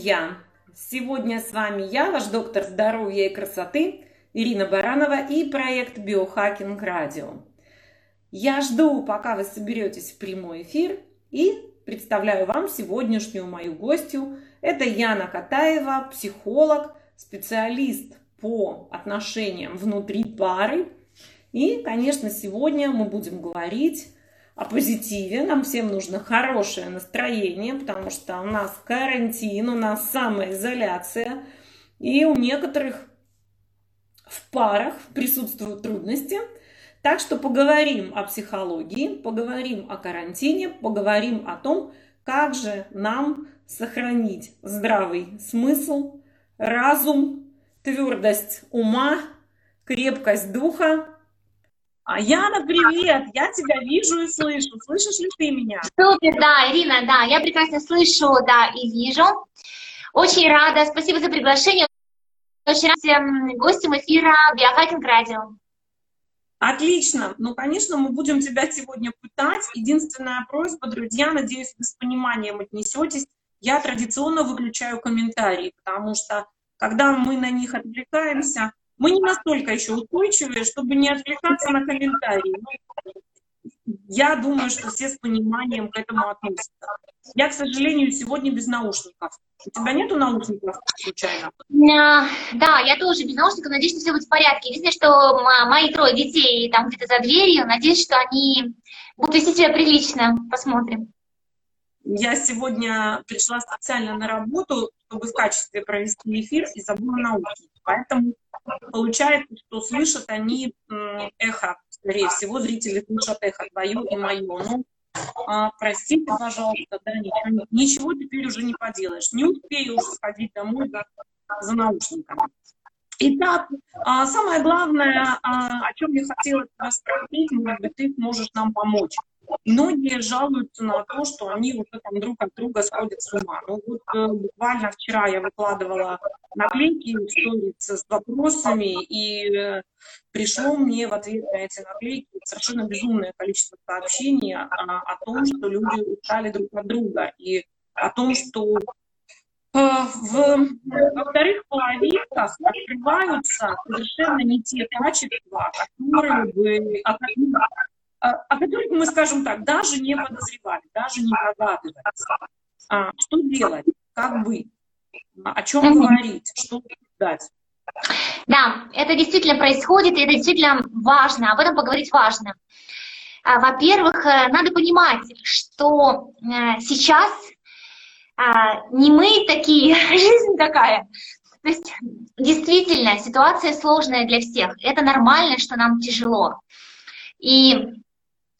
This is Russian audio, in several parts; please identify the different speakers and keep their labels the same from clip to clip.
Speaker 1: Друзья! Сегодня с вами я, ваш доктор здоровья и красоты Ирина Баранова и проект Биохакинг Радио. Я жду, пока вы соберетесь в прямой эфир и представляю вам сегодняшнюю мою гостью. Это Яна Катаева, психолог, специалист по отношениям внутри пары. И, конечно, сегодня мы будем говорить о позитиве. Нам всем нужно хорошее настроение, потому что у нас карантин, у нас самоизоляция. И у некоторых в парах присутствуют трудности. Так что поговорим о психологии, поговорим о карантине, поговорим о том, как же нам сохранить здравый смысл, разум, твердость ума, крепкость духа Яна, привет! Я тебя вижу и слышу. Слышишь ли ты меня?
Speaker 2: Супер, да, Ирина, да, я прекрасно слышу, да, и вижу. Очень рада, спасибо за приглашение. Очень рада гостем эфира Биохакинг Радио.
Speaker 1: Отлично. Ну, конечно, мы будем тебя сегодня пытать. Единственная просьба, друзья, надеюсь, вы с пониманием отнесетесь. Я традиционно выключаю комментарии, потому что когда мы на них отвлекаемся, мы не настолько еще устойчивые, чтобы не отвлекаться на комментарии. Я думаю, что все с пониманием к этому относятся. Я, к сожалению, сегодня без наушников. У тебя нету наушников случайно?
Speaker 2: Да, я тоже без наушников. Надеюсь, что все будет в порядке. Единственное, что мои трое детей там где-то за дверью. Надеюсь, что они будут вести себя прилично. Посмотрим.
Speaker 1: Я сегодня пришла специально на работу, чтобы в качестве провести эфир и забыла наушники. Поэтому получается, что слышат они эхо. Скорее всего, зрители слышат эхо твое и мое. Ну, а, простите, пожалуйста, да, ничего, ничего теперь уже не поделаешь. Не успею уже сходить домой за, за наушниками. Итак, а, самое главное, а, о чем я хотела тебя спросить, может быть, ты можешь нам помочь. Многие жалуются на то, что они уже там друг от друга сходят с ума. Ну вот э, буквально вчера я выкладывала наклейки с вопросами, и э, пришло мне в ответ на эти наклейки совершенно безумное количество сообщений о, о том, что люди устали друг от друга, и о том, что э, в, во вторых половинках открываются совершенно не те качества, которые бы, о, о которых мы, скажем так, даже не подозревали, даже не догадывались. А, что делать? Как быть? О чем говорить? Что дать?
Speaker 2: Да, это действительно происходит, и это действительно важно, об этом поговорить важно. А, во-первых, э, надо понимать, что э, сейчас а, не мы такие, жизнь такая. То есть действительно ситуация сложная для всех. Это нормально, что нам тяжело. И а,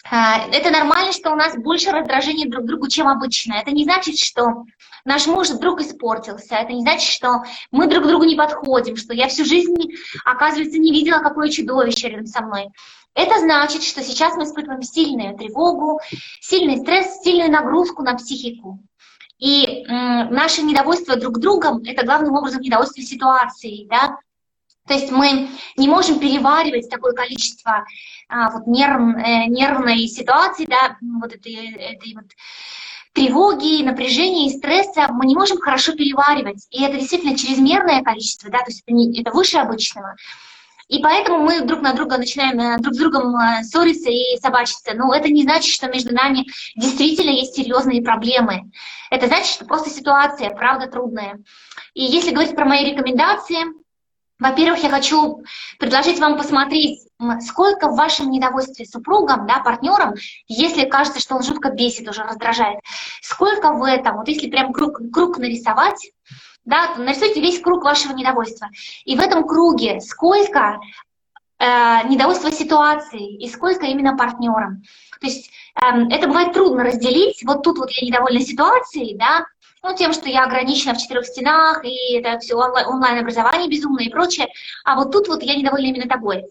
Speaker 2: это нормально, что у нас больше раздражения друг к другу, чем обычно. Это не значит, что наш муж вдруг испортился. Это не значит, что мы друг к другу не подходим, что я всю жизнь, оказывается, не видела, какое чудовище рядом со мной. Это значит, что сейчас мы испытываем сильную тревогу, сильный стресс, сильную нагрузку на психику. И м, наше недовольство друг другом – это главным образом недовольство ситуацией, да, то есть мы не можем переваривать такое количество а, вот нерв, э, нервной ситуации, да, вот этой, этой вот тревоги, напряжения и стресса мы не можем хорошо переваривать. И это действительно чрезмерное количество, да, то есть это, не, это выше обычного. И поэтому мы друг на друга начинаем э, друг с другом э, ссориться и собачиться. Но это не значит, что между нами действительно есть серьезные проблемы. Это значит, что просто ситуация, правда, трудная. И если говорить про мои рекомендации, во-первых, я хочу предложить вам посмотреть, сколько в вашем недовольстве супругом, да, партнером, если кажется, что он жутко бесит, уже раздражает, сколько в этом, вот если прям круг, круг нарисовать, да, нарисуйте весь круг вашего недовольства. И в этом круге сколько э, недовольства ситуацией и сколько именно партнером. То есть э, это бывает трудно разделить. Вот тут вот я недовольна ситуацией, да, ну, тем, что я ограничена в четырех стенах, и это все онлайн-образование безумное и прочее. А вот тут вот я недовольна именно тобой.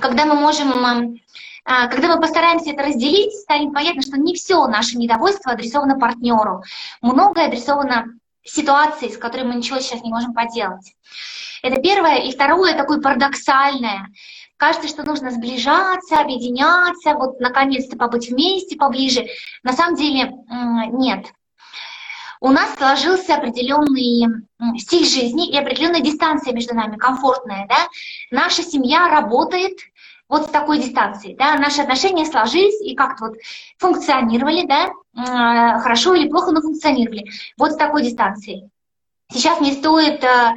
Speaker 2: Когда мы можем, а, когда мы постараемся это разделить, станет понятно, что не все наше недовольство адресовано партнеру. Многое адресовано ситуации, с которой мы ничего сейчас не можем поделать. Это первое. И второе, такое парадоксальное. Кажется, что нужно сближаться, объединяться, вот наконец-то побыть вместе поближе. На самом деле нет. У нас сложился определенный стиль жизни и определенная дистанция между нами, комфортная, да. Наша семья работает вот с такой дистанцией, да, наши отношения сложились и как-то вот функционировали, да, хорошо или плохо, но функционировали вот с такой дистанцией. Сейчас не стоит э,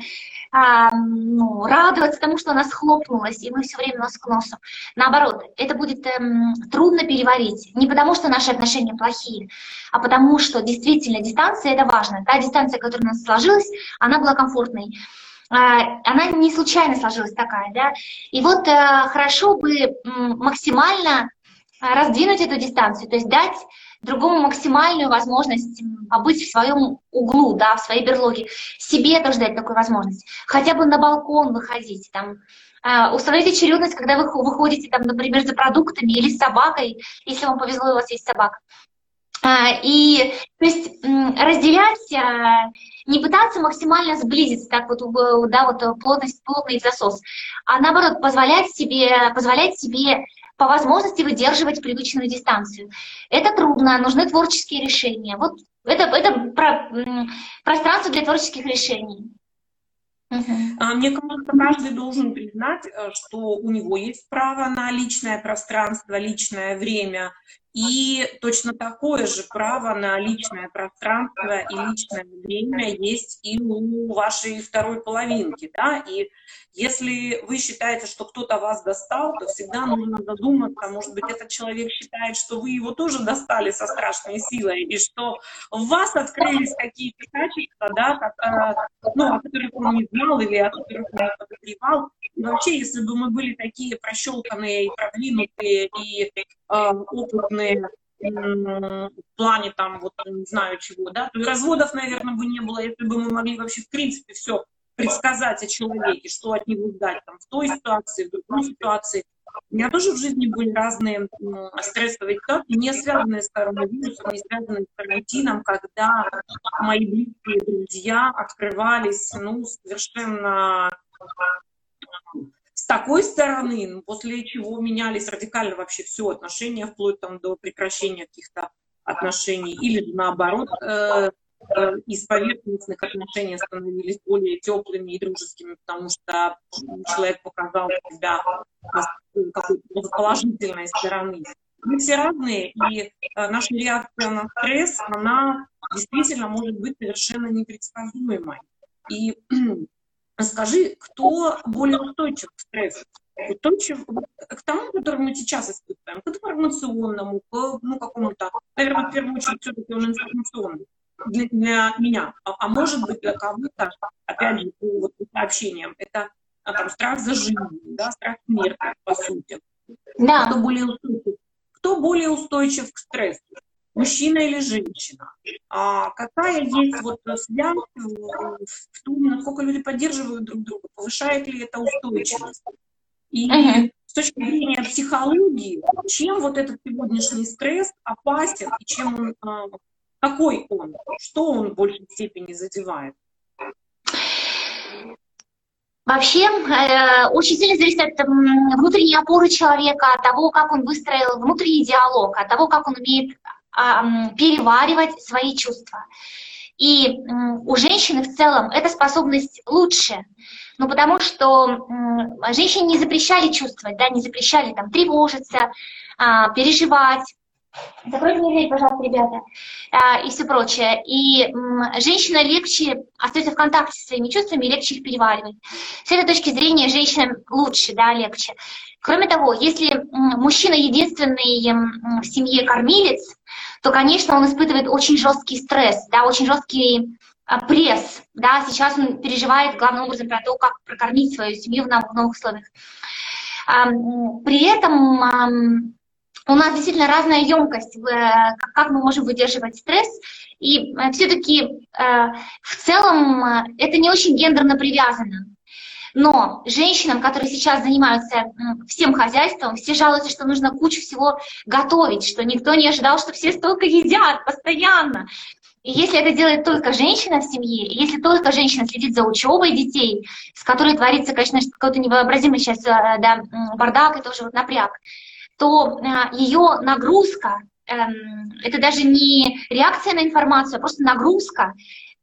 Speaker 2: а, ну, радоваться тому, что она схлопнулась, и мы все время нос к носу. Наоборот, это будет эм, трудно переварить. Не потому, что наши отношения плохие, а потому, что действительно дистанция — это важно. Та дистанция, которая у нас сложилась, она была комфортной. А, она не случайно сложилась такая, да. И вот э, хорошо бы максимально раздвинуть эту дистанцию, то есть дать другому максимальную возможность побыть в своем углу, да, в своей берлоге. Себе тоже дать такую возможность. Хотя бы на балкон выходить, там, э, установить очередность, когда вы выходите, там, например, за продуктами или с собакой, если вам повезло, у вас есть собака. Э, и, то есть, разделять, э, не пытаться максимально сблизиться, так вот, да, вот плотность, плотный засос, а наоборот, позволять себе, позволять себе по возможности выдерживать привычную дистанцию. Это трудно, нужны творческие решения. Вот это, это про, пространство для творческих решений.
Speaker 1: А, мне кажется, каждый должен признать, э, что у него есть право на личное пространство, личное время, и точно такое же право на личное пространство и личное время есть и у вашей второй половинки, да, и если вы считаете, что кто-то вас достал, то всегда нужно задуматься, может быть, этот человек считает, что вы его тоже достали со страшной силой, и что в вас открылись какие-то качества, да, как, э, ну, о которых он не знал или о которых он не подозревал. Вообще, если бы мы были такие прощелканные и продвинутые и э, опытные в плане там, вот, не знаю чего, да, то и разводов, наверное, бы не было, если бы мы могли вообще, в принципе, все предсказать о человеке, что от него ждать там, в той ситуации, в другой ситуации. У меня тоже в жизни были разные стрессовые ситуации, не связанные с коронавирусом, не связанные с карантином, когда мои близкие друзья открывались, ну, совершенно с такой стороны, ну, после чего менялись радикально вообще все отношения, вплоть там до прекращения каких-то отношений, или наоборот, э, Э, из поверхностных отношений становились более теплыми и дружескими, потому что человек показал себя какой-то положительной стороны. Мы все разные, и э, наша реакция на стресс, она действительно может быть совершенно непредсказуемой. И скажи, кто более устойчив к стрессу? Устойчив к тому, который мы сейчас испытываем, к информационному, к ну, какому-то, наверное, в первую очередь, все-таки он информационный для, для меня, а, а может быть для кого-то, опять же, по вот, сообщениям, это а, там, страх за жизнь, да, страх смерти, по сути. Да. Кто более устойчив? Кто более устойчив к стрессу? Мужчина или женщина? А какая есть вот связь в том, насколько люди поддерживают друг друга? Повышает ли это устойчивость? И uh-huh. с точки зрения психологии, чем вот этот сегодняшний стресс опасен и чем он а, какой он? Что он в большей степени задевает?
Speaker 2: Вообще, э, очень сильно зависит от э, внутренней опоры человека, от того, как он выстроил внутренний диалог, от того, как он умеет э, переваривать свои чувства. И у женщины в целом эта способность лучше, ну, потому что женщине не запрещали чувствовать, да, не запрещали там тревожиться, э, переживать, Закройте мне дверь, пожалуйста, ребята. А, и все прочее. И женщина легче остается в контакте со своими чувствами, легче их переваривать. С этой точки зрения женщина лучше, да, легче. Кроме того, если мужчина единственный в семье кормилец, то, конечно, он испытывает очень жесткий стресс, да, очень жесткий а, пресс, да, сейчас он переживает главным образом про то, как прокормить свою семью в новых условиях. При этом у нас действительно разная емкость, э, как мы можем выдерживать стресс. И э, все-таки э, в целом это не очень гендерно привязано. Но женщинам, которые сейчас занимаются всем хозяйством, все жалуются, что нужно кучу всего готовить, что никто не ожидал, что все столько едят постоянно. И если это делает только женщина в семье, если только женщина следит за учебой детей, с которой творится, конечно, какой-то невообразимый сейчас да, бардак и тоже вот напряг, то э, ее нагрузка эм, это даже не реакция на информацию, а просто нагрузка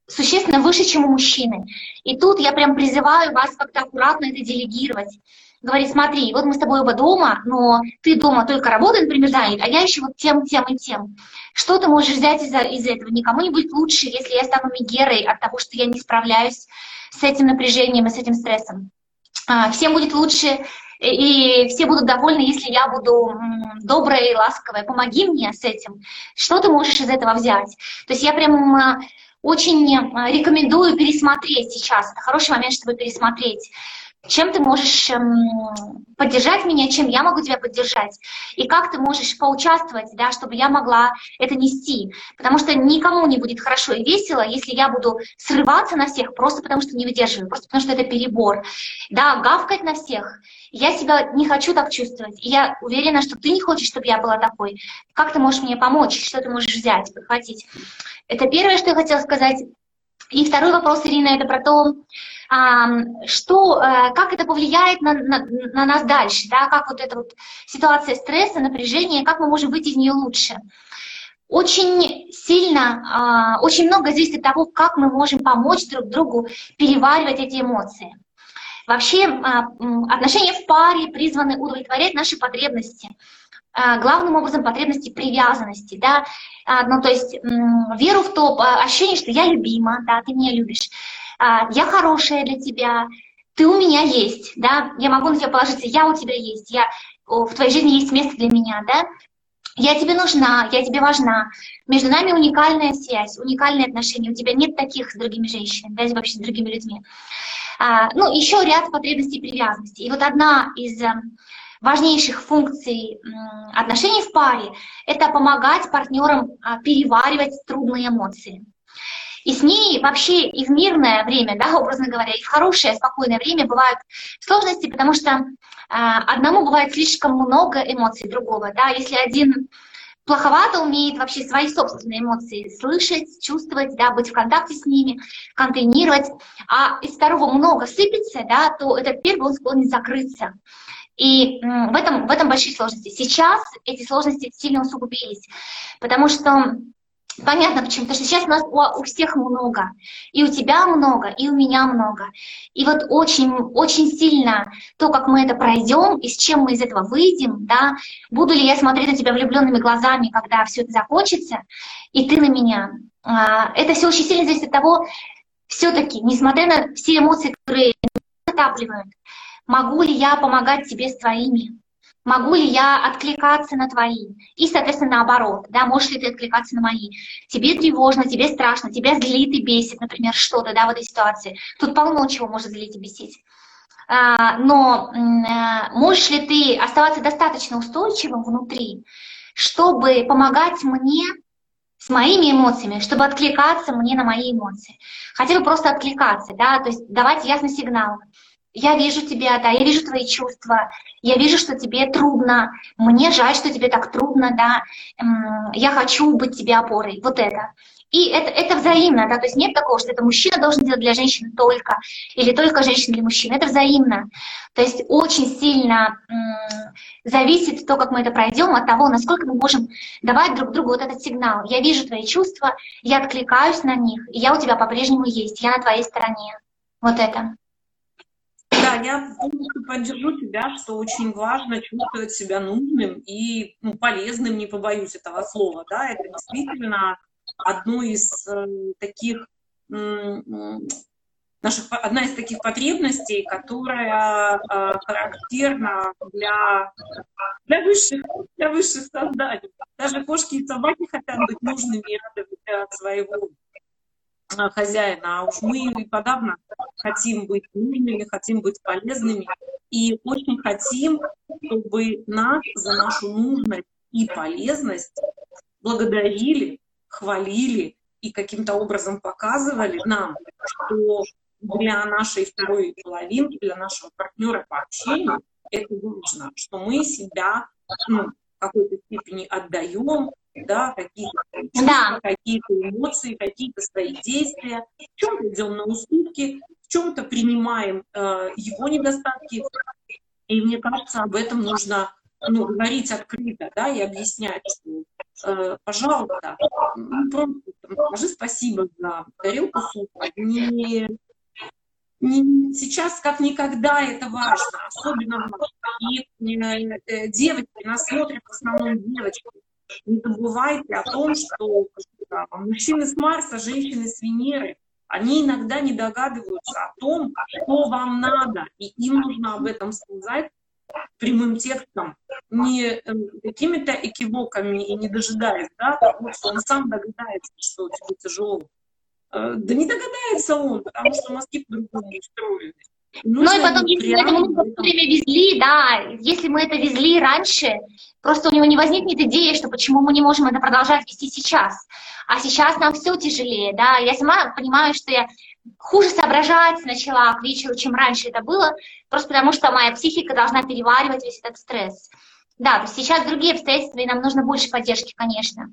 Speaker 2: существенно выше, чем у мужчины. И тут я прям призываю вас как-то аккуратно это делегировать. Говорить, смотри, вот мы с тобой оба дома, но ты дома только работаешь, например, занят, а я еще вот тем, тем и тем. Что ты можешь взять из, из этого? Никому не будет лучше, если я стану мигерой от того, что я не справляюсь с этим напряжением и с этим стрессом. А, всем будет лучше, и все будут довольны, если я буду добрая и ласковая. Помоги мне с этим. Что ты можешь из этого взять? То есть я прям а, очень а, рекомендую пересмотреть сейчас. Это хороший момент, чтобы пересмотреть чем ты можешь эм, поддержать меня, чем я могу тебя поддержать, и как ты можешь поучаствовать, да, чтобы я могла это нести. Потому что никому не будет хорошо и весело, если я буду срываться на всех просто потому, что не выдерживаю, просто потому, что это перебор. Да, гавкать на всех. Я себя не хочу так чувствовать. И я уверена, что ты не хочешь, чтобы я была такой. Как ты можешь мне помочь? Что ты можешь взять, подхватить? Это первое, что я хотела сказать. И второй вопрос, Ирина, это про то, что, э, как это повлияет на, на, на нас дальше, да, как вот эта вот ситуация стресса, напряжения, как мы можем выйти из нее лучше. Очень сильно, а, очень много зависит от того, как мы можем помочь друг другу переваривать эти эмоции. Вообще а, отношения в паре призваны удовлетворять наши потребности, а, главным образом потребности привязанности, да, ну то есть веру в то, ощущение, что я любима, да, ты меня любишь, я хорошая для тебя, ты у меня есть, да, я могу на тебя положиться, я у тебя есть, я, в твоей жизни есть место для меня, да, я тебе нужна, я тебе важна. Между нами уникальная связь, уникальные отношения. У тебя нет таких с другими женщинами, да, вообще с другими людьми. А, ну, еще ряд потребностей привязанности. И вот одна из э, важнейших функций отношений в паре – это помогать партнерам а, переваривать трудные эмоции. И с ней вообще и в мирное время, да, образно говоря, и в хорошее, спокойное время бывают сложности, потому что э, одному бывает слишком много эмоций другого, да, если один плоховато умеет вообще свои собственные эмоции слышать, чувствовать, да, быть в контакте с ними, контейнировать, а из второго много сыпется, да, то этот первый он склонен закрыться. И в этом, в этом большие сложности. Сейчас эти сложности сильно усугубились, потому что Понятно почему, потому что сейчас у нас у, у всех много. И у тебя много, и у меня много. И вот очень, очень сильно то, как мы это пройдем, и с чем мы из этого выйдем, да, буду ли я смотреть на тебя влюбленными глазами, когда все это закончится, и ты на меня. А, это все очень сильно зависит от того, все-таки, несмотря на все эмоции, которые накапливают, могу ли я помогать тебе с твоими, Могу ли я откликаться на твои? И, соответственно, наоборот, да, можешь ли ты откликаться на мои? Тебе тревожно, тебе страшно, тебя злит и бесит, например, что-то, да, в этой ситуации. Тут полно чего может злить и бесить. А, но а, можешь ли ты оставаться достаточно устойчивым внутри, чтобы помогать мне с моими эмоциями, чтобы откликаться мне на мои эмоции. Хотя бы просто откликаться, да, то есть давать ясный сигнал я вижу тебя, да, я вижу твои чувства, я вижу, что тебе трудно, мне жаль, что тебе так трудно, да, я хочу быть тебе опорой, вот это. И это, это взаимно, да, то есть нет такого, что это мужчина должен делать для женщины только, или только женщина для мужчины, это взаимно. То есть очень сильно зависит то, как мы это пройдем, от того, насколько мы можем давать друг другу вот этот сигнал. Я вижу твои чувства, я откликаюсь на них, и я у тебя по-прежнему есть, я на твоей стороне. Вот это.
Speaker 1: Я полностью поддержу тебя, что очень важно чувствовать себя нужным и ну, полезным, не побоюсь этого слова. Да? Это действительно одно из э, таких наших, одна из таких потребностей, которая э, характерна для, для, высших, для высших созданий. Даже кошки и собаки хотят быть нужными и радовать своего Э, хозяина, а уж мы и подавно хотим быть нужными, хотим быть полезными, и очень хотим, чтобы нас за нашу нужность и полезность благодарили, хвалили и каким-то образом показывали нам, что для нашей второй половинки, для нашего партнера по общению это нужно, что мы себя ну, в какой-то степени отдаем, да, какие-то чувства, да. какие-то эмоции, какие-то свои действия, в чем-то идем на уступки, в чем-то принимаем э, его недостатки. И мне кажется, об этом нужно ну, говорить открыто, да, и объяснять, что э, пожалуйста, ну, просто скажи спасибо за тарелку супа. Не, сейчас как никогда это важно, особенно и э, девочки, нас смотрят в основном девочки. Не забывайте о том, что мужчины с Марса, женщины с Венеры, они иногда не догадываются о том, что вам надо, и им нужно об этом сказать прямым текстом, не эм, какими-то экивоками и не дожидаясь, да, потому что он сам догадается, что тебе тяжело. Э, да не догадается он, потому что мозги по-другому устроены.
Speaker 2: Ну и потом, если мы это время везли, да, если мы это везли раньше, просто у него не возникнет идеи, что почему мы не можем это продолжать вести сейчас. А сейчас нам все тяжелее, да. Я сама понимаю, что я хуже соображать начала к вечеру, чем раньше это было, просто потому что моя психика должна переваривать весь этот стресс. Да, то есть сейчас другие обстоятельства, и нам нужно больше поддержки, конечно.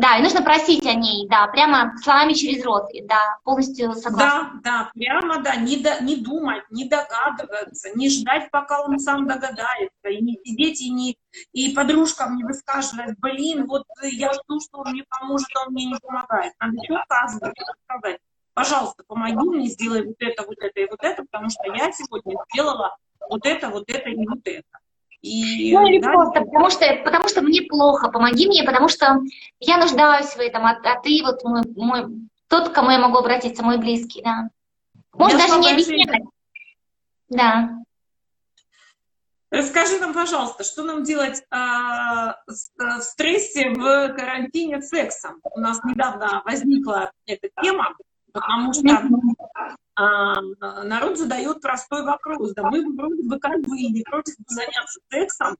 Speaker 2: Да, и нужно просить о ней, да, прямо словами через рот, да, полностью согласна.
Speaker 1: Да, да, прямо, да, не, до, не думать, не догадываться, не ждать, пока он сам догадается, и не сидеть, и, не, и подружкам не высказывать, блин, вот я жду, что он мне поможет, а он мне не помогает. Надо четко сказать, пожалуйста, помоги мне, сделай вот это, вот это и вот это, потому что я сегодня сделала вот это, вот это и вот это.
Speaker 2: И, ну или да, просто потому что, потому что мне плохо, помоги мне, потому что я нуждаюсь в этом, а, а ты вот мой, мой, тот, к кому я могу обратиться, мой близкий, да. Может я даже не объяснять. Да.
Speaker 1: Расскажи нам, пожалуйста, что нам делать а, с, в стрессе в карантине с сексом? У нас недавно возникла эта тема, потому что народ задает простой вопрос. Да мы вроде бы как бы и не против заняться сексом,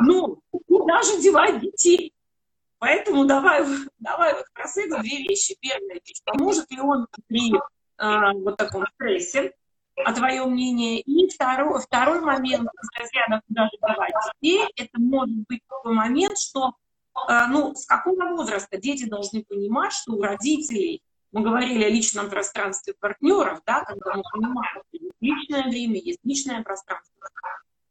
Speaker 1: но даже девать детей. Поэтому давай, давай вот про секс две вещи. Первая вещь, поможет ли он при а, вот таком стрессе, а твое мнение. И второй, второй момент из разряда «Куда же давать детей?» это может быть такой момент, что а, ну, с какого возраста дети должны понимать, что у родителей мы говорили о личном пространстве партнеров, да, когда мы понимаем, что есть личное время, есть личное пространство.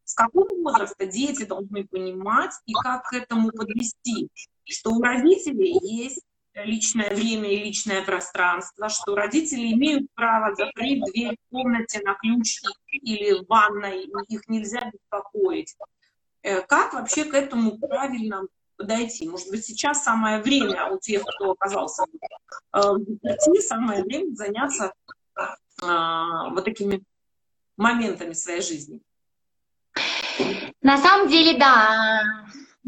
Speaker 1: С какого возраста дети должны понимать и как к этому подвести, что у родителей есть личное время и личное пространство, что родители имеют право закрыть дверь в комнате на ключ или в ванной, их нельзя беспокоить. Э, как вообще к этому правильно подойти. Может быть, сейчас самое время у тех, кто оказался э, в депрессии, самое время заняться а, вот такими моментами своей жизни.
Speaker 2: На самом деле, да,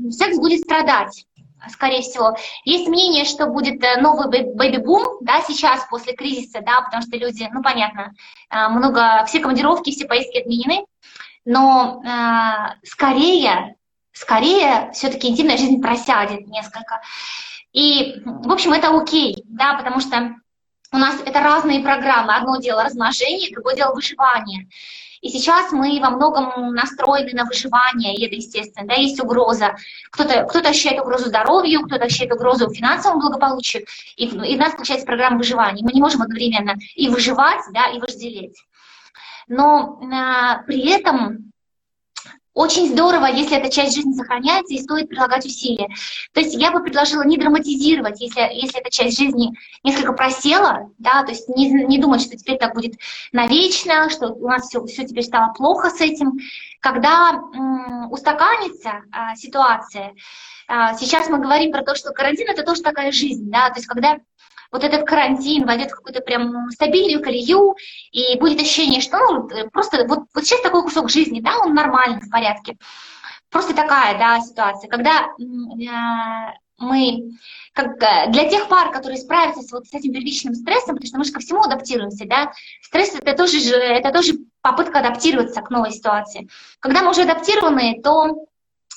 Speaker 2: секс будет страдать скорее всего. Есть мнение, что будет э, новый бэби-бум, да, сейчас после кризиса, да, потому что люди, ну, понятно, э, много, все командировки, все поездки отменены, но э, скорее скорее все-таки интимная жизнь просядет несколько. И, в общем, это окей, да, потому что у нас это разные программы. Одно дело размножение, другое дело выживание. И сейчас мы во многом настроены на выживание, и это естественно, да, есть угроза. Кто-то кто ощущает угрозу здоровью, кто-то ощущает угрозу финансовому благополучию, и, и у нас включается программа выживания. Мы не можем одновременно и выживать, да, и вожделеть. Но э, при этом очень здорово, если эта часть жизни сохраняется, и стоит прилагать усилия. То есть я бы предложила не драматизировать, если, если эта часть жизни несколько просела, да, то есть не, не думать, что теперь так будет навечно, что у нас все, все теперь стало плохо с этим. Когда м, устаканится а, ситуация, а, сейчас мы говорим про то, что карантин это тоже такая жизнь, да, то есть когда вот этот карантин войдет в какую-то прям стабильную колею, и будет ощущение, что ну, просто вот, вот сейчас такой кусок жизни, да, он нормальный, в порядке. Просто такая, да, ситуация, когда э, мы, как для тех пар, которые справятся с, вот, с этим первичным стрессом, потому что мы же ко всему адаптируемся, да, стресс это тоже, это тоже попытка адаптироваться к новой ситуации. Когда мы уже адаптированы, то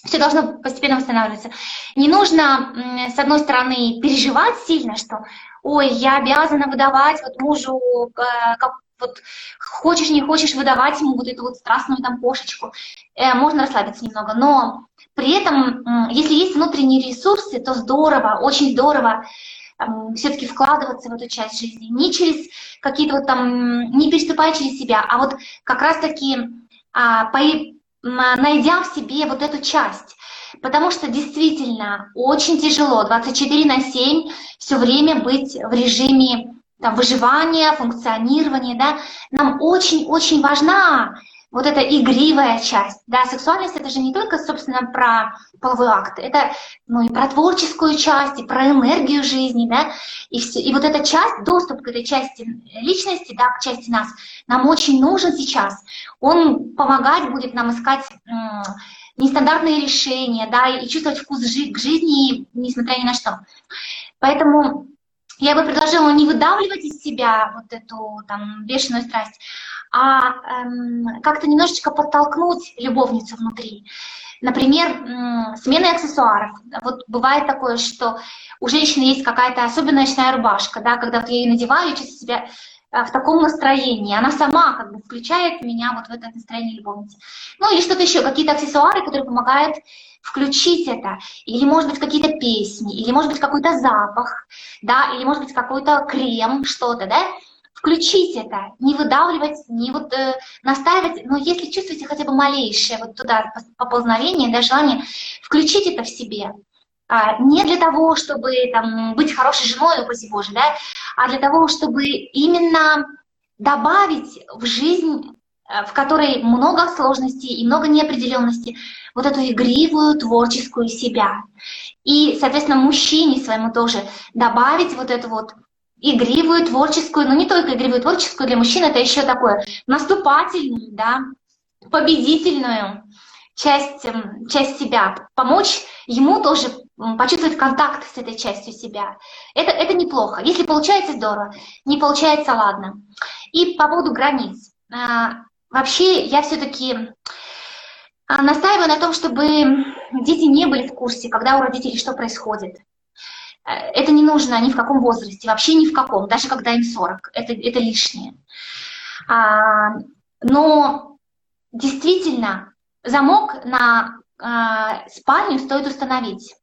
Speaker 2: все должно постепенно восстанавливаться. Не нужно, с одной стороны, переживать сильно, что ой, я обязана выдавать вот мужу, э, как, вот хочешь, не хочешь выдавать ему вот эту вот страстную там кошечку. Э, можно расслабиться немного, но при этом, если есть внутренние ресурсы, то здорово, очень здорово все-таки вкладываться в эту часть жизни. Не через какие-то вот там, не переступая через себя, а вот как раз-таки по, найдя в себе вот эту часть. Потому что действительно очень тяжело 24 на 7 все время быть в режиме там, выживания, функционирования. Да? Нам очень-очень важна вот эта игривая часть. Да, сексуальность это же не только, собственно, про половой акт, это ну, и про творческую часть, и про энергию жизни, да, и, все, и вот эта часть, доступ к этой части личности, да, к части нас, нам очень нужен сейчас. Он помогать будет нам искать нестандартные решения, да, и чувствовать вкус к жизни, несмотря ни на что. Поэтому я бы предложила не выдавливать из себя вот эту там бешеную страсть, а эм, как-то немножечко подтолкнуть любовницу внутри. Например, сменой аксессуаров. Вот бывает такое, что у женщины есть какая-то особенная ночная рубашка, да, когда вот я ее надеваю, я чувствую себя э, в таком настроении. Она сама как бы включает меня вот в это настроение любовницы. Ну или что-то еще, какие-то аксессуары, которые помогают включить это. Или, может быть, какие-то песни, или, может быть, какой-то запах, да, или, может быть, какой-то крем, что-то, да, включить это, не выдавливать, не вот э, настаивать, но если чувствуете хотя бы малейшее вот туда поползновение, да, желание, включить это в себе. А, не для того, чтобы там, быть хорошей женой, упаси Боже, да, а для того, чтобы именно добавить в жизнь, э, в которой много сложностей и много неопределенности, вот эту игривую творческую себя. И, соответственно, мужчине своему тоже добавить вот эту вот игривую, творческую, но не только игривую, творческую, для мужчин это еще такое наступательную, да, победительную часть, эм, часть себя, помочь ему тоже почувствовать контакт с этой частью себя. Это, это неплохо. Если получается, здорово. Не получается, ладно. И по поводу границ. А, вообще, я все-таки а, настаиваю на том, чтобы дети не были в курсе, когда у родителей что происходит. Э, это не нужно ни в каком возрасте, вообще ни в каком, даже когда им 40. Это, это лишнее. А, но действительно, замок на а, спальню стоит установить.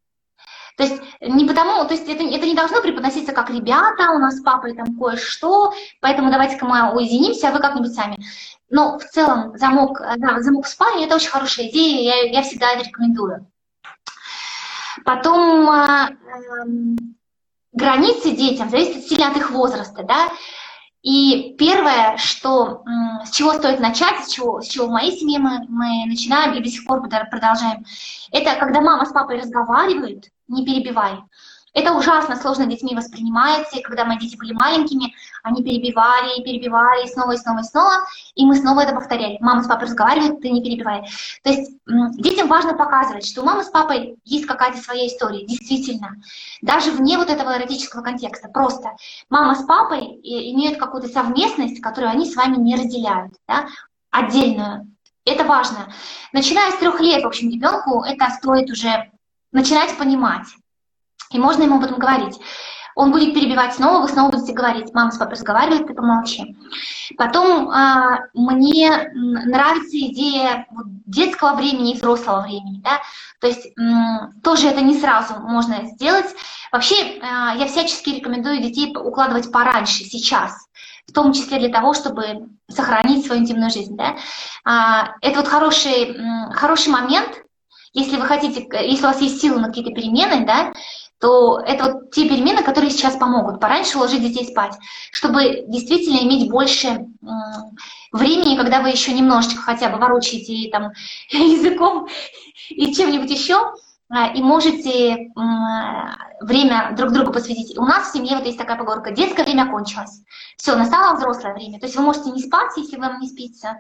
Speaker 2: То есть не потому, то есть это, это не должно преподноситься как ребята, у нас с папой там кое-что, поэтому давайте-ка мы уединимся, а вы как-нибудь сами. Но в целом замок, да, замок в спальне это очень хорошая идея, я, я всегда это рекомендую. Потом э, границы детям зависят сильно от их возраста, да. И первое, что, с чего стоит начать, с чего, с чего в моей семье мы, мы начинаем и до сих пор продолжаем, это когда мама с папой разговаривают, не перебивай. Это ужасно сложно детьми воспринимается, и когда мои дети были маленькими, они перебивали и перебивали, и снова, и снова, и снова, и мы снова это повторяли. Мама с папой разговаривают, ты не перебивай. То есть детям важно показывать, что у мамы с папой есть какая-то своя история, действительно. Даже вне вот этого эротического контекста. Просто мама с папой имеют какую-то совместность, которую они с вами не разделяют, да? отдельную. Это важно. Начиная с трех лет, в общем, ребенку это стоит уже начинать понимать. И можно ему об этом говорить. Он будет перебивать снова, вы снова будете говорить. Мама с папой разговаривает, ты помолчи. Потом а, мне нравится идея детского времени и взрослого времени. Да? То есть м, тоже это не сразу можно сделать. Вообще а, я всячески рекомендую детей укладывать пораньше, сейчас. В том числе для того, чтобы сохранить свою интимную жизнь. Да? А, это вот хороший, хороший момент, если вы хотите, если у вас есть силы на какие-то перемены, да, то это вот те перемены, которые сейчас помогут пораньше уложить детей спать, чтобы действительно иметь больше времени, когда вы еще немножечко хотя бы ворочаете там языком и чем-нибудь еще, а, и можете время друг другу посвятить. У нас в семье вот есть такая поговорка, детское время кончилось. Все, настало взрослое время. То есть вы можете не спать, если вам не спится,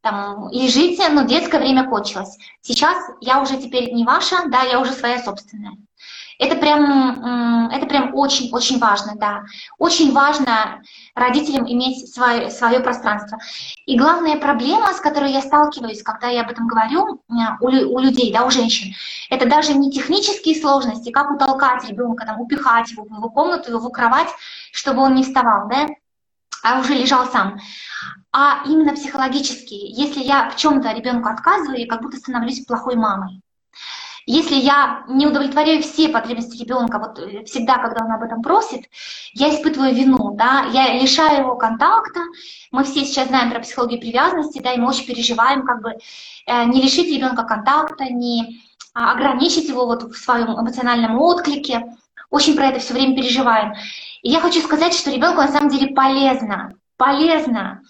Speaker 2: там, лежите, но детское время кончилось. Сейчас я уже теперь не ваша, да, я уже своя собственная. Это прям, это прям очень-очень важно, да. Очень важно родителям иметь свое, свое пространство. И главная проблема, с которой я сталкиваюсь, когда я об этом говорю у, у людей, да, у женщин, это даже не технические сложности, как утолкать ребенка, там, упихать его в его комнату, его кровать, чтобы он не вставал, да, а уже лежал сам, а именно психологические. Если я в чем-то ребенку отказываю, я как будто становлюсь плохой мамой. Если я не удовлетворяю все потребности ребенка, вот э, всегда, когда он об этом просит, я испытываю вину, да, я лишаю его контакта. Мы все сейчас знаем про психологию привязанности, да, и мы очень переживаем, как бы э, не лишить ребенка контакта, не а, ограничить его вот в своем эмоциональном отклике. Очень про это все время переживаем. И я хочу сказать, что ребенку на самом деле полезно, полезно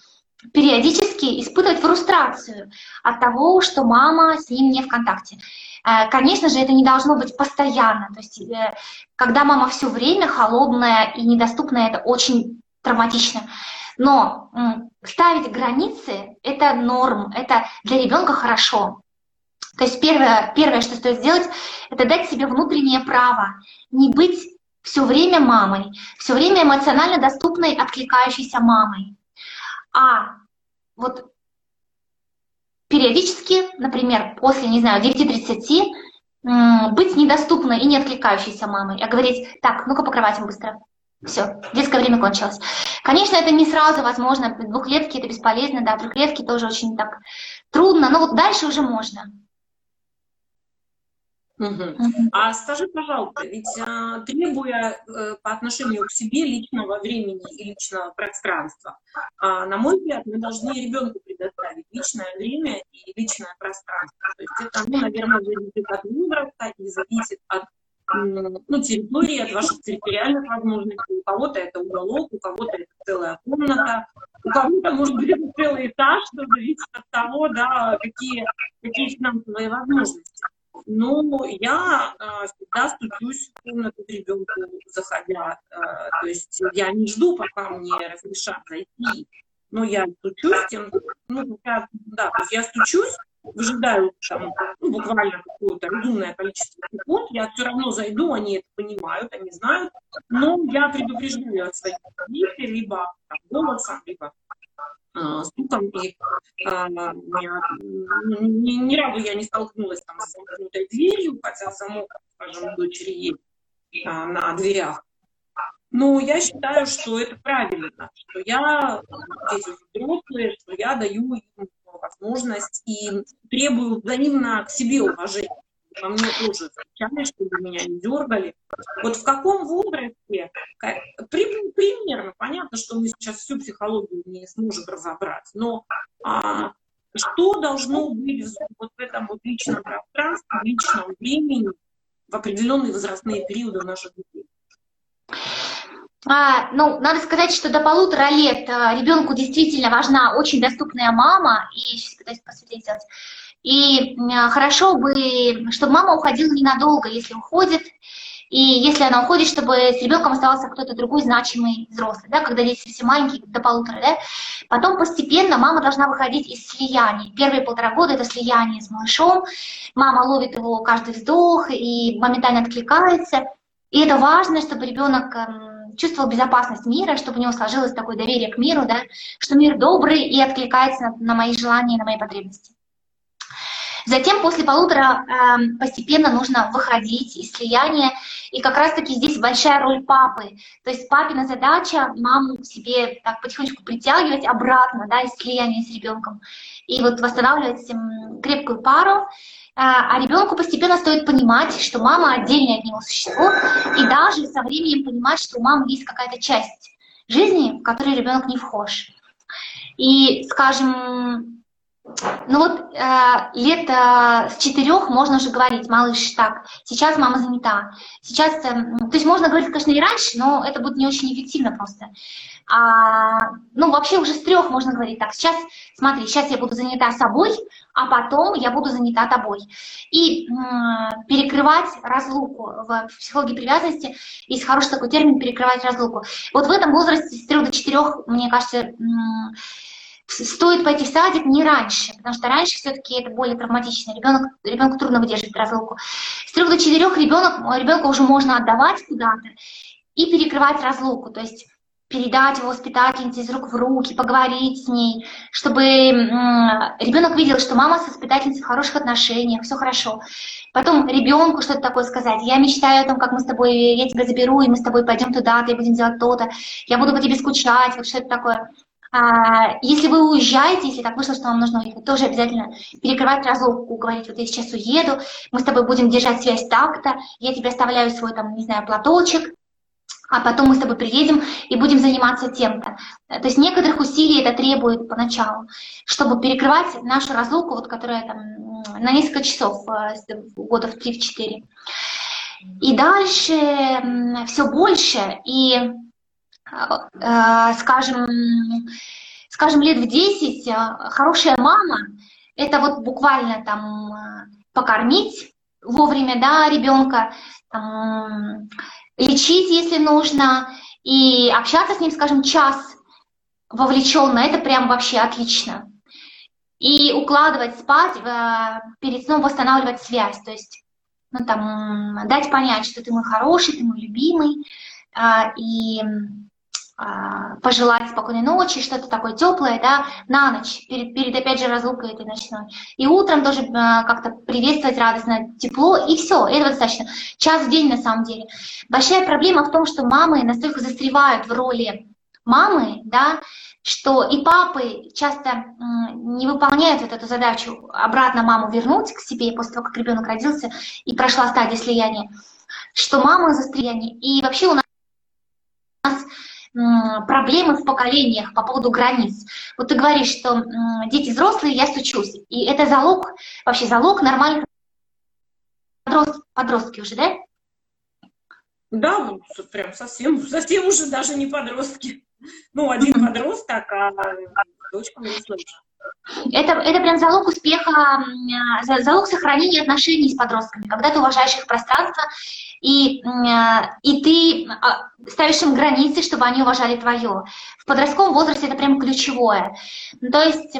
Speaker 2: периодически испытывать фрустрацию от того, что мама с ним не в контакте. Э, конечно же, это не должно быть постоянно. То есть, э, когда мама все время холодная и недоступная, это очень травматично. Но ставить границы – это норм, это для ребенка хорошо. То есть первое, первое, что стоит сделать, это дать себе внутреннее право не быть все время мамой, все время эмоционально доступной, откликающейся мамой. А вот периодически, например, после, не знаю, 9.30, быть недоступной и не откликающейся мамой, а говорить, так, ну-ка по кроватям быстро. Все, детское время кончилось. Конечно, это не сразу возможно, двухлетки это бесполезно, да, трехлетки тоже очень так трудно, но вот дальше уже можно.
Speaker 1: Угу. А скажи, пожалуйста, ведь а, требуя а, по отношению к себе личного времени и личного пространства, а, на мой взгляд, мы должны ребенку предоставить личное время и личное пространство. То есть это, ну, наверное, зависит от возраста и зависит от ну, территории, от ваших территориальных возможностей. У кого-то это уголок, у кого-то это целая комната, у кого-то, может быть, это целый этаж, что зависит от того, да, какие, какие финансовые возможности. Но я э, всегда стучусь в комнату к ребенку, заходя. Э, то есть я не жду, пока мне разрешат зайти, но я стучусь, тем, ну, я, да, то есть я стучусь, выжидаю там, ну, буквально какое-то разумное количество секунд, я все равно зайду, они это понимают, они знают, но я предупреждаю от своих родителей, либо там, голосом, либо а, стуком, и а, ни, ни разу я не столкнулась там с замкнутой дверью, хотя замок, скажем, дочери есть а, на дверях. Но я считаю, что это правильно, что я, дети взрослые, что я даю им возможность и требую взаимно к себе уважения во мне тоже замечали, чтобы меня не дергали. Вот в каком возрасте, при, примерно, понятно, что мы сейчас всю психологию не сможем разобрать, но а, что должно быть вот в этом вот личном пространстве, личном времени в определенные возрастные периоды наших детей?
Speaker 2: А, ну, надо сказать, что до полутора лет а, ребенку действительно важна очень доступная мама, и сейчас пытаюсь посветлее сделать, и хорошо бы, чтобы мама уходила ненадолго, если уходит, и если она уходит, чтобы с ребенком оставался кто-то другой значимый взрослый, да, когда дети все маленькие, до полутора, да. Потом постепенно мама должна выходить из слияний. Первые полтора года это слияние с малышом, мама ловит его каждый вздох и моментально откликается. И это важно, чтобы ребенок эм, чувствовал безопасность мира, чтобы у него сложилось такое доверие к миру, да, что мир добрый и откликается на, на мои желания, на мои потребности. Затем после полутора э, постепенно нужно выходить из слияния, и как раз-таки здесь большая роль папы. То есть папина задача маму к себе так потихонечку притягивать обратно, да, из слияния с ребенком, и вот восстанавливать э, крепкую пару. А, а ребенку постепенно стоит понимать, что мама отдельное от него существо, и даже со временем понимать, что у мамы есть какая-то часть жизни, в которой ребенок не вхож. И, скажем, ну вот э, лет э, с четырех можно уже говорить, малыш, так, сейчас мама занята. Сейчас, э, то есть можно говорить, конечно, и раньше, но это будет не очень эффективно просто. А, ну, вообще уже с трех можно говорить так, сейчас, смотри, сейчас я буду занята собой, а потом я буду занята тобой. И э, перекрывать разлуку. В психологии привязанности есть хороший такой термин «перекрывать разлуку». Вот в этом возрасте с трех до четырех, мне кажется, э, стоит пойти в садик не раньше, потому что раньше все-таки это более травматично. Ребенок, ребенку трудно выдерживать разлуку. С трех до четырех ребенок, ребенка уже можно отдавать куда-то и перекрывать разлуку, то есть передать его воспитательнице из рук в руки, поговорить с ней, чтобы ребенок видел, что мама с воспитательницей в хороших отношениях, все хорошо. Потом ребенку что-то такое сказать. Я мечтаю о том, как мы с тобой, я тебя заберу, и мы с тобой пойдем туда-то, и будем делать то-то. Я буду по тебе скучать, вот что-то такое. А, если вы уезжаете, если так вышло, что вам нужно уехать, тоже обязательно перекрывать разлуку, говорить, вот я сейчас уеду, мы с тобой будем держать связь так-то, я тебе оставляю свой, там, не знаю, платочек, а потом мы с тобой приедем и будем заниматься тем-то. То есть некоторых усилий это требует поначалу, чтобы перекрывать нашу разлуку, вот, которая там на несколько часов, года в 3-4. И дальше все больше, и, скажем, скажем, лет в 10 хорошая мама, это вот буквально там покормить вовремя, да, ребенка, лечить, если нужно, и общаться с ним, скажем, час вовлеченно, это прям вообще отлично. И укладывать спать, э, перед сном восстанавливать связь, то есть ну, там, дать понять, что ты мой хороший, ты мой любимый, и пожелать спокойной ночи, что-то такое теплое, да, на ночь, перед, перед опять же разлукой этой ночной. И утром тоже а, как-то приветствовать радостно тепло, и все, этого достаточно. Час в день на самом деле. Большая проблема в том, что мамы настолько застревают в роли мамы, да, что и папы часто не выполняют вот эту задачу обратно маму вернуть к себе после того, как ребенок родился и прошла стадия слияния, что мама застряние. И вообще у нас проблемы в поколениях по поводу границ. Вот ты говоришь, что дети взрослые, я стучусь. И это залог, вообще залог нормальных подростки, подростки уже, да?
Speaker 1: Да, вот прям совсем, совсем уже даже не подростки. Ну, один подросток, а дочка взрослая
Speaker 2: это, это прям залог успеха, залог сохранения отношений с подростками, когда ты уважаешь их пространство, и, и ты а, ставишь им границы, чтобы они уважали твое. В подростковом возрасте это прям ключевое. То есть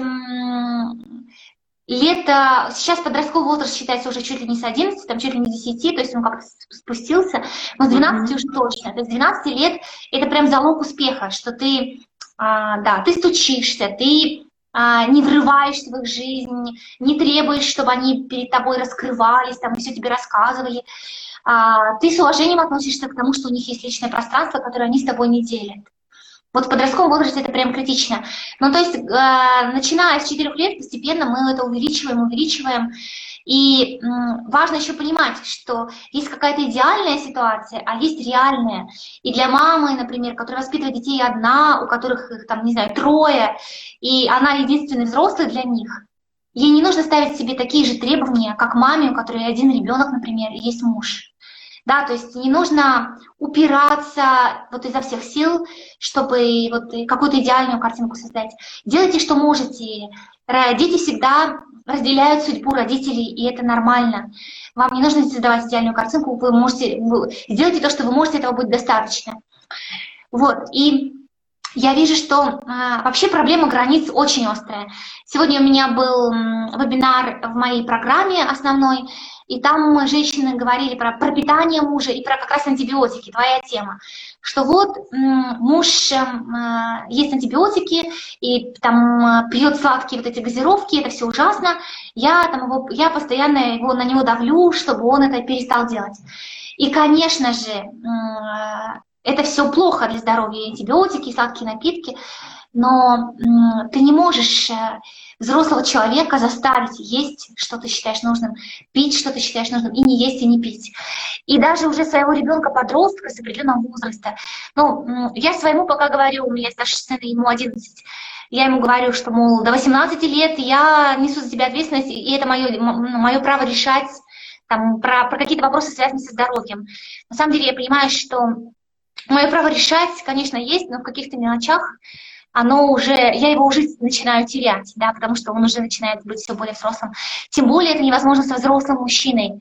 Speaker 2: лето, сейчас подростковый возраст считается уже чуть ли не с 11, там чуть ли не с 10, то есть он как-то спустился, но с 12 mm-hmm. уже точно. То есть с 12 лет это прям залог успеха, что ты, а, да, ты стучишься, ты а, не врываешься в их жизнь, не требуешь, чтобы они перед тобой раскрывались, там все тебе рассказывали. А, ты с уважением относишься к тому, что у них есть личное пространство, которое они с тобой не делят. Вот в подростковом возрасте это прям критично. Ну, то есть, э, начиная с 4 лет, постепенно мы это увеличиваем, увеличиваем. И важно еще понимать, что есть какая-то идеальная ситуация, а есть реальная. И для мамы, например, которая воспитывает детей одна, у которых их там, не знаю, трое, и она единственный взрослый для них, ей не нужно ставить себе такие же требования, как маме, у которой один ребенок, например, и есть муж. Да, то есть не нужно упираться вот изо всех сил, чтобы вот какую-то идеальную картинку создать. Делайте, что можете. Дети всегда разделяют судьбу родителей, и это нормально. Вам не нужно создавать идеальную картинку, вы можете, вы, сделайте то, что вы можете, этого будет достаточно. Вот, и я вижу, что а, вообще проблема границ очень острая. Сегодня у меня был вебинар в моей программе основной, и там женщины говорили про пропитание мужа и про как раз антибиотики, твоя тема. Что вот муж, эм, э, есть антибиотики, и там пьет сладкие вот эти газировки, это все ужасно. Я, там его, я постоянно его, на него давлю, чтобы он это перестал делать. И, конечно же, это все плохо для здоровья, антибиотики, сладкие напитки, но ты не можешь э, взрослого человека заставить есть, что ты считаешь нужным, пить, что ты считаешь нужным, и не есть, и не пить. И даже уже своего ребенка-подростка с определенного возраста. Ну, я своему пока говорю, у меня старший сын, ему 11, я ему говорю, что, мол, до 18 лет я несу за тебя ответственность, и это мое, мое право решать там, про, про какие-то вопросы, связанные со здоровьем. На самом деле я понимаю, что мое право решать, конечно, есть, но в каких-то мелочах оно уже, я его уже начинаю терять, да, потому что он уже начинает быть все более взрослым. Тем более это невозможно со взрослым мужчиной.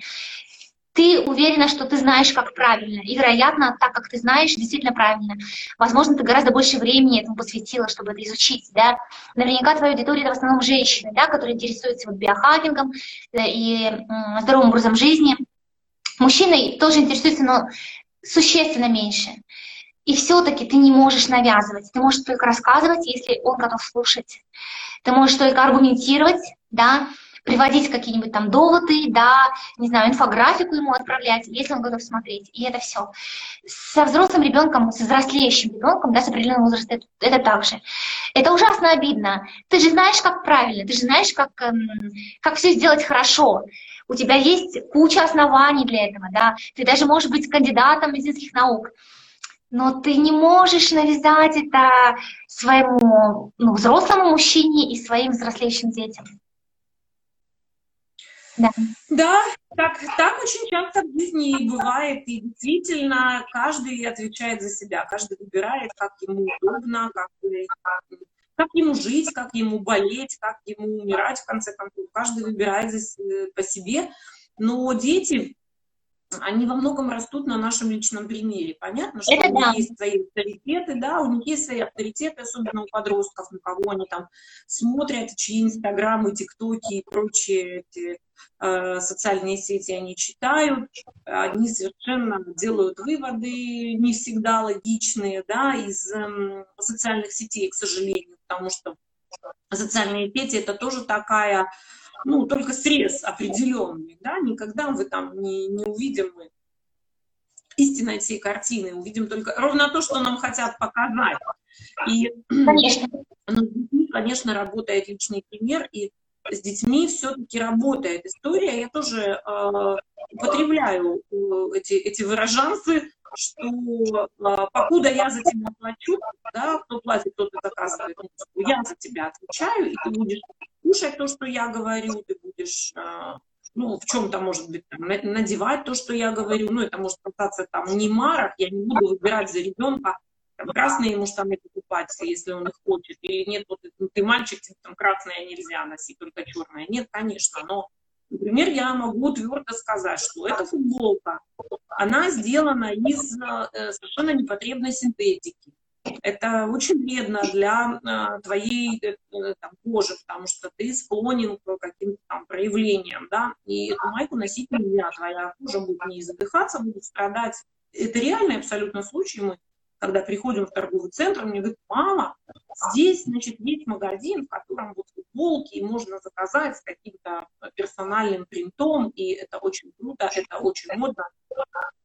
Speaker 2: Ты уверена, что ты знаешь, как правильно. И, вероятно, так как ты знаешь, действительно правильно. Возможно, ты гораздо больше времени этому посвятила, чтобы это изучить, да. Наверняка твоя аудитория — это в основном женщины, да, которые интересуются вот биохакингом э, и здоровым образом жизни. Мужчины тоже интересуются, но существенно меньше. И все-таки ты не можешь навязывать, ты можешь только рассказывать, если он готов слушать. Ты можешь только аргументировать, да, приводить какие-нибудь там доводы, да, не знаю, инфографику ему отправлять, если он готов смотреть. И это все. Со взрослым ребенком, со взрослеющим ребенком, да, с определенным возрастом, это, это так же. Это ужасно обидно. Ты же знаешь, как правильно, ты же знаешь, как, эм, как все сделать хорошо. У тебя есть куча оснований для этого, да. Ты даже можешь быть кандидатом медицинских наук но ты не можешь навязать это своему ну, взрослому мужчине и своим взрослеющим детям.
Speaker 1: Да. да, так, так очень часто в жизни бывает. И действительно, каждый отвечает за себя, каждый выбирает, как ему удобно, как, как ему жить, как ему болеть, как ему умирать, в конце концов. Каждый выбирает за, по себе. Но дети, они во многом растут на нашем личном примере. Понятно, что Это у них да. есть свои авторитеты, да, у них есть свои авторитеты, особенно у подростков, на кого они там смотрят, чьи инстаграмы, тиктоки и прочие эти э, социальные сети они читают, они совершенно делают выводы, не всегда логичные, да, из э, социальных сетей, к сожалению, потому что социальные сети это тоже такая ну, только срез определенный, да, никогда вы там не, не увидим мы истинной всей картины, увидим только ровно то, что нам хотят показать. И, конечно, ну, конечно, работает личный пример, и с детьми все-таки работает история. Я тоже э, употребляю э, эти, эти выражанцы, что э, покуда я за тебя плачу, да, кто платит, тот и заказывает я за тебя отвечаю, и ты будешь слушать то, что я говорю, ты будешь, а, ну, в чем-то, может быть, там, надевать то, что я говорю, ну, это может касаться там не марок, я не буду выбирать за ребенка, там, красные ему штаны покупать, если он их хочет, или нет, вот ну, ты мальчик, тебе там красное нельзя носить, только черное. Нет, конечно, но, например, я могу твердо сказать, что эта футболка, она сделана из э, совершенно непотребной синтетики. Это очень вредно для а, твоей э, там, кожи, потому что ты склонен к каким-то там проявлениям, да, и эту майку носить нельзя, твоя кожа будет не задыхаться, будет страдать. Это реальный абсолютно случай. Мы, когда приходим в торговый центр, мне говорят, мама, здесь, значит, есть магазин, в котором вот футболки, можно заказать с каким-то персональным принтом, и это очень круто, это очень модно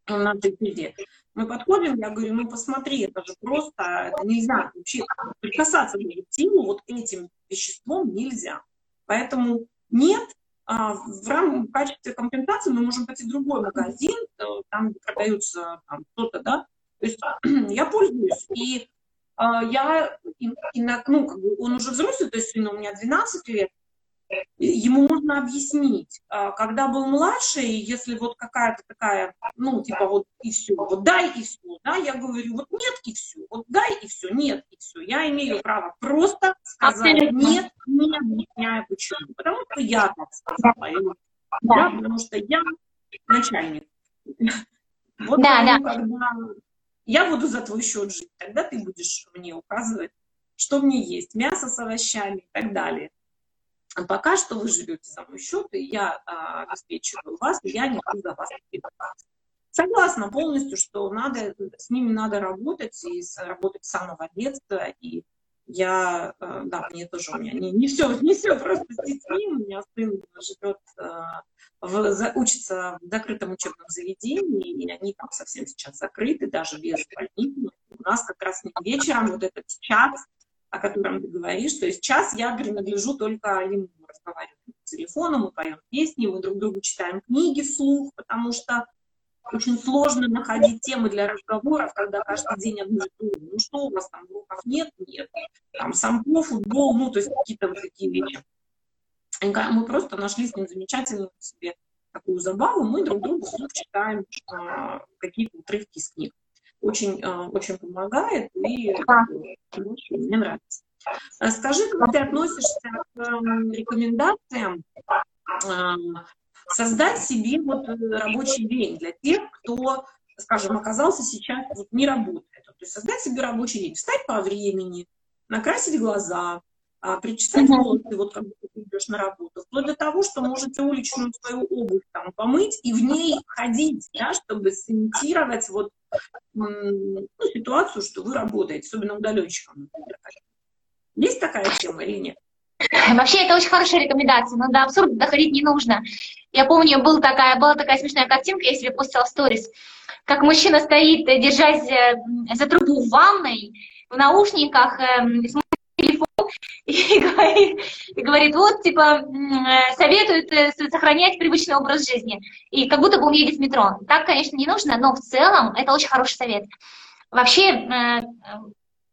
Speaker 1: нашей среде. Мы подходим, я говорю, ну посмотри, это же просто, это нельзя вообще прикасаться к телу вот этим веществом нельзя. Поэтому нет, а, в рамках качестве компенсации мы можем пойти в другой магазин, э, там продаются там, что-то, да, то есть я пользуюсь, и а, я, и, и ну, как бы он уже взрослый, то есть у меня 12 лет, ему можно объяснить. А, когда был младший, если вот какая-то такая, ну, типа вот и все, вот дай и все, да, я говорю, вот нет и все, вот дай и все, нет и все. Я имею право просто сказать нет, не объясняя почему. Потому что я так сказала, да, потому что я начальник. Вот да, да. когда я буду за твой счет жить, тогда ты будешь мне указывать, что мне есть, мясо с овощами и так далее. А пока что вы живете за мой счет, и я а, обеспечиваю вас, и я не буду за вас Согласна полностью, что надо, с ними надо работать, и работать с самого детства, и я, а, да, мне тоже, у меня не, не, все, не все просто с детьми, у меня сын живет, а, в, за, учится в закрытом учебном заведении, и они там совсем сейчас закрыты, даже без больницы. У нас как раз вечером вот этот час о котором ты говоришь. То есть час я принадлежу только ему. Мы разговариваем по телефону, мы поем песни, мы друг другу читаем книги вслух, потому что очень сложно находить темы для разговоров, когда каждый день одно и то Ну что у вас там, уроков нет? Нет. Там сампо, футбол, ну то есть какие-то вот такие вещи. И мы просто нашли с ним замечательную себе такую забаву, мы друг другу вслух читаем а, какие-то отрывки из книг очень, а, очень помогает и очень мне нравится. Скажи, как ты относишься к рекомендациям а, создать себе вот рабочий день для тех, кто, скажем, оказался сейчас вот не работает. То есть создать себе рабочий день, встать по времени, накрасить глаза, а, причесать волосы, вот как ты идешь на работу, вплоть до того, что можете уличную свою обувь там помыть и в ней ходить, да, чтобы сымитировать вот ну, ситуацию, что вы работаете, особенно удаленщиком. Есть такая тема или нет?
Speaker 2: Вообще, это очень хорошая рекомендация, но до абсурда доходить не нужно. Я помню, был такая, была такая смешная картинка, я себе постила в сторис, как мужчина стоит, держась э, за трубу в ванной, в наушниках, телефон и говорит, вот, типа, э, советует э, сохранять привычный образ жизни. И как будто бы он едет в метро. Так, конечно, не нужно, но в целом это очень хороший совет. Вообще, э,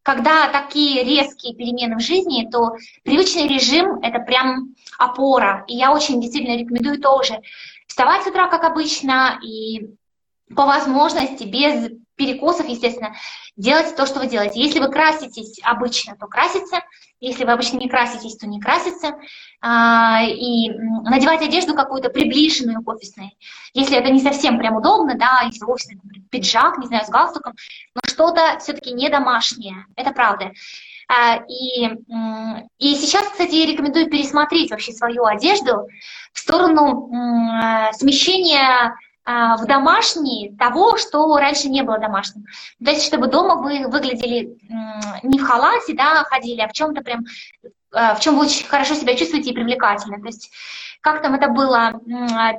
Speaker 2: когда такие резкие перемены в жизни, то привычный режим – это прям опора. И я очень действительно рекомендую тоже вставать с утра, как обычно, и по возможности, без перекосов, естественно, делать то, что вы делаете. Если вы краситесь обычно, то краситься. Если вы обычно не краситесь, то не краситься. А, и надевать одежду какую-то приближенную к офисной. Если это не совсем прям удобно, да, если офисный пиджак, не знаю, с галстуком, но что-то все-таки не домашнее. Это правда. А, и, и сейчас, кстати, я рекомендую пересмотреть вообще свою одежду в сторону смещения а, в домашний того, что раньше не было домашним. То есть, чтобы дома вы выглядели не в халате, да, ходили, а в чем-то прям, а, в чем вы очень хорошо себя чувствуете и привлекательно. То есть, как там это было,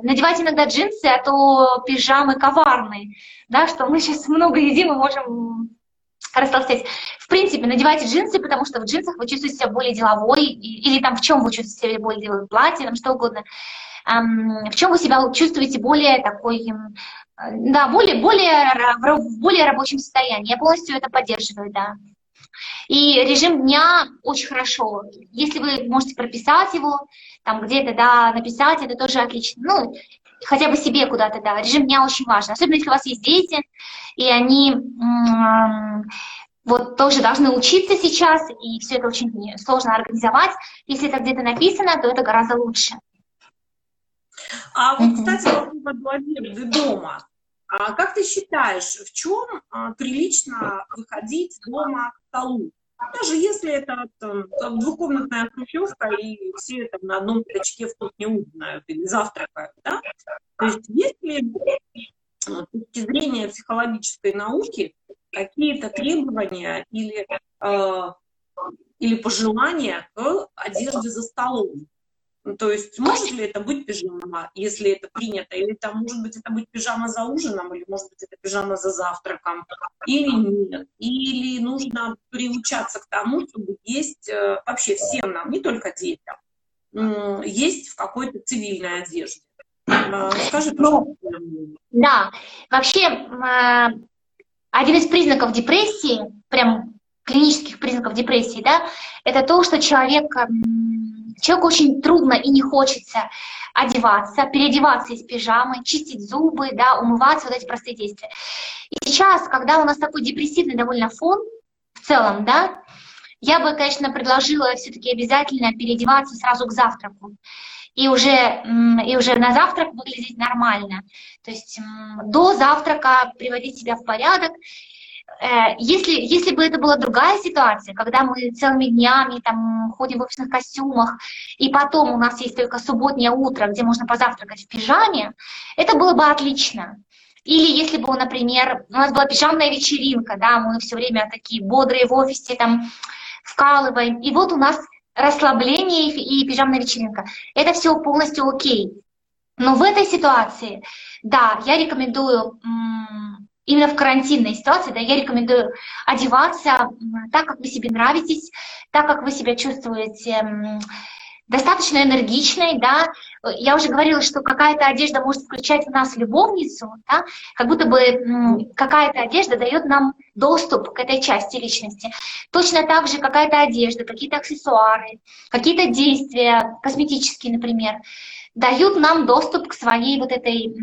Speaker 2: надевать иногда джинсы, а то пижамы коварные, да, что мы сейчас много едим и можем растолстеть. В принципе, надевайте джинсы, потому что в джинсах вы чувствуете себя более деловой, или там в чем вы чувствуете себя более деловой, платье, там что угодно в чем вы себя чувствуете более такой, да, более, более, в более рабочем состоянии. Я полностью это поддерживаю, да. И режим дня очень хорошо. Если вы можете прописать его, там где-то, да, написать, это тоже отлично. Ну, хотя бы себе куда-то, да. Режим дня очень важен. Особенно, если у вас есть дети, и они вот тоже должны учиться сейчас, и все это очень сложно организовать. Если это где-то написано, то это гораздо лучше.
Speaker 1: А вот, кстати, по поводу одежды дома. А как ты считаешь, в чем а, прилично выходить дома к столу? Даже если это там, двухкомнатная хрущевка, и все там на одном пятачке в кухне ужинают или завтракают, да? То есть есть ли а, с точки зрения психологической науки какие-то требования или, э, или пожелания к одежде за столом? Ну, то есть может ли это быть пижама, если это принято, или там может быть это быть пижама за ужином, или может быть это пижама за завтраком, или нет. Или нужно приучаться к тому, чтобы есть э, вообще всем нам, не только детям, есть в какой-то цивильной одежде. Э, скажи,
Speaker 2: ну, Да, вообще э, один из признаков депрессии, прям клинических признаков депрессии, да, это то, что человек Человеку очень трудно и не хочется одеваться, переодеваться из пижамы, чистить зубы, да, умываться, вот эти простые действия. И сейчас, когда у нас такой депрессивный довольно фон в целом, да, я бы, конечно, предложила все-таки обязательно переодеваться сразу к завтраку и уже, и уже на завтрак выглядеть нормально. То есть до завтрака приводить себя в порядок если, если бы это была другая ситуация, когда мы целыми днями там ходим в офисных костюмах, и потом у нас есть только субботнее утро, где можно позавтракать в пижаме, это было бы отлично. Или если бы, например, у нас была пижамная вечеринка, да, мы все время такие бодрые в офисе, там, вкалываем, и вот у нас расслабление и пижамная вечеринка. Это все полностью окей. Но в этой ситуации, да, я рекомендую именно в карантинной ситуации, да, я рекомендую одеваться так, как вы себе нравитесь, так, как вы себя чувствуете достаточно энергичной, да, я уже говорила, что какая-то одежда может включать в нас любовницу, да, как будто бы какая-то одежда дает нам доступ к этой части личности. Точно так же какая-то одежда, какие-то аксессуары, какие-то действия, косметические, например, дают нам доступ к своей вот этой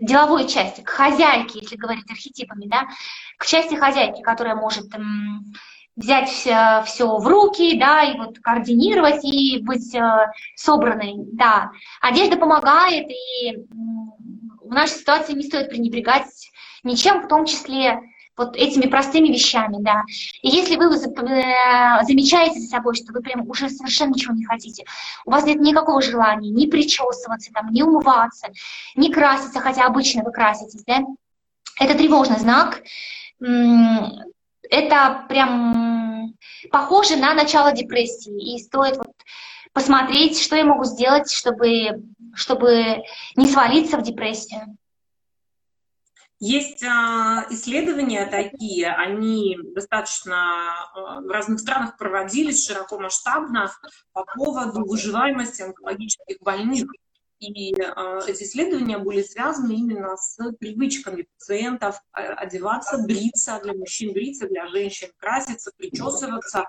Speaker 2: деловой части, к хозяйке, если говорить архетипами, да, к части хозяйки, которая может м, взять все, все в руки, да, и вот координировать и быть э, собранной, да. Одежда помогает, и в нашей ситуации не стоит пренебрегать ничем, в том числе вот этими простыми вещами, да. И если вы э, замечаете за собой, что вы прям уже совершенно ничего не хотите, у вас нет никакого желания ни причесываться, там, ни умываться, ни краситься, хотя обычно вы краситесь, да, это тревожный знак. Это прям похоже на начало депрессии, и стоит вот посмотреть, что я могу сделать, чтобы, чтобы не свалиться в депрессию.
Speaker 1: Есть а, исследования такие, они достаточно а, в разных странах проводились широко масштабно по поводу выживаемости онкологических больных. И э, эти исследования были связаны именно с привычками пациентов одеваться, бриться, для мужчин бриться, для женщин краситься, причесываться,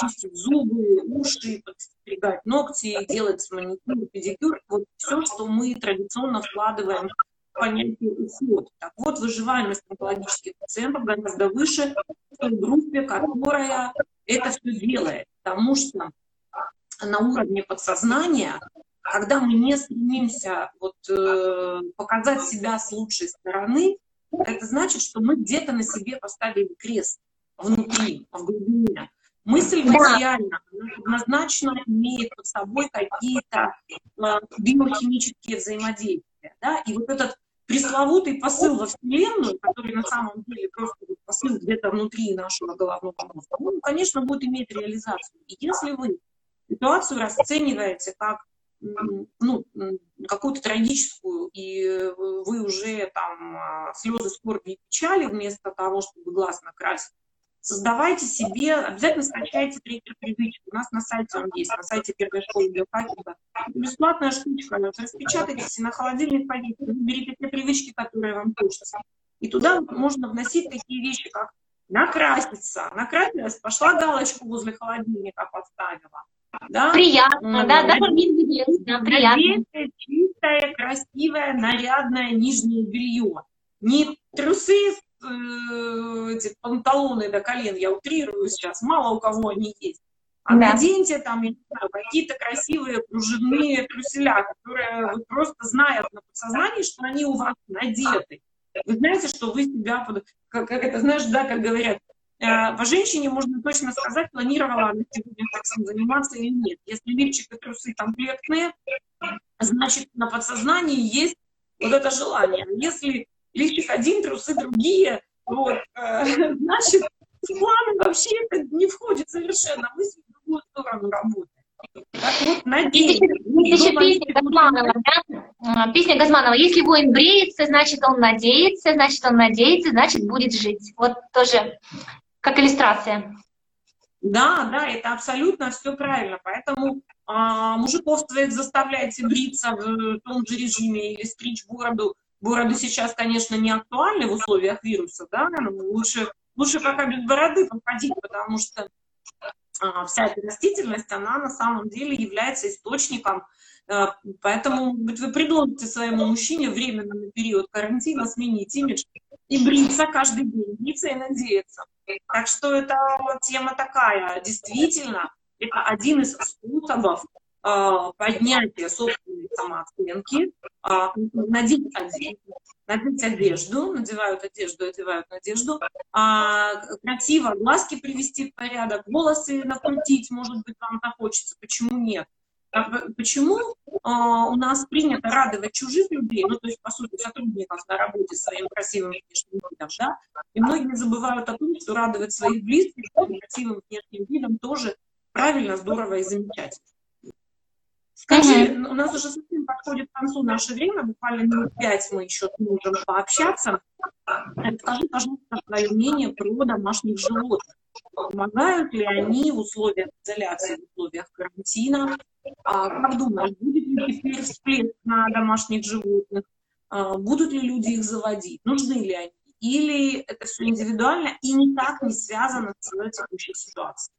Speaker 1: чистить зубы, уши, подстригать ногти, делать маникюр, педикюр. Вот все, что мы традиционно вкладываем понятие уход. Так вот, выживаемость онкологических пациентов гораздо выше в той группе, которая это все делает. Потому что на уровне подсознания когда мы не стремимся вот, э, показать себя с лучшей стороны, это значит, что мы где-то на себе поставили крест внутри, в глубине. Мысль материальна, она однозначно имеет под собой какие-то э, биохимические взаимодействия. Да? И вот этот пресловутый посыл во Вселенную, который на самом деле просто посыл где-то внутри нашего головного мозга, он, конечно, будет иметь реализацию. И если вы ситуацию расцениваете как ну, какую-то трагическую, и вы уже там а, слезы скорби и печали вместо того, чтобы глаз накрасить, создавайте себе, обязательно скачайте трекер привычки. У нас на сайте он есть, на сайте первой школы биохакинга. Бесплатная штучка, распечатайте на холодильник повесьте, выберите те привычки, которые вам хочется. И туда можно вносить такие вещи, как накраситься. Накрасилась, пошла галочку возле холодильника поставила
Speaker 2: да? Приятно, да, да, да, приятно.
Speaker 1: чистое, красивое, нарядное нижнее белье. Не трусы, эти панталоны до колен, я утрирую сейчас, мало у кого они есть. А да. наденьте там, какие-то красивые кружевные труселя, которые вы просто знают на подсознании, что они у вас надеты. Вы знаете, что вы себя, как, как это, знаешь, да, как говорят, Э, по женщине можно точно сказать, планировала она сегодня сексом заниматься или нет. Если лифчик и трусы комплектные, значит, на подсознании есть вот это желание. Если лифчик один, трусы другие, вот, э, значит, в планы вообще это не входит совершенно. Мысль в другую сторону работает.
Speaker 2: Так вот, надеюсь. Есть еще песня Газманова, да? Песня Газманова. Если воин бреется, значит, он надеется, значит, он надеется, значит, будет жить. Вот тоже как иллюстрация.
Speaker 1: Да, да, это абсолютно все правильно. Поэтому а, мужиков своих заставляйте бриться в том же режиме или стричь бороду. Бороды сейчас, конечно, не актуальны в условиях вируса, да, лучше, лучше пока без бороды походить, потому что а, вся эта растительность, она на самом деле является источником Э, поэтому, быть, вы предложите своему мужчине временно на период карантина сменить имидж и бриться каждый день, бриться и надеяться. Так что это тема такая. Действительно, это один из способов э, поднятия собственной самооценки, э, надеть одежду, надеть одежду, надевают одежду, одевают одежду, э, красиво глазки привести в порядок, волосы накрутить, может быть, вам захочется, почему нет? Почему у нас принято радовать чужих людей, ну, то есть, по сути, сотрудников на работе своим красивым внешним видом, да, и многие забывают о том, что радовать своих близких красивым внешним видом тоже правильно, здорово и замечательно. Скажи, mm-hmm. у нас уже совсем подходит к концу наше время, буквально минут пять мы еще можем пообщаться. Скажи, пожалуйста, свое мнение про домашних животных. Помогают ли они в условиях изоляции, в условиях карантина? А, как думаешь, будет ли теперь всплеск на домашних животных? А, будут ли люди их заводить? Нужны ли они? Или это все индивидуально и никак не связано с текущей ситуацией?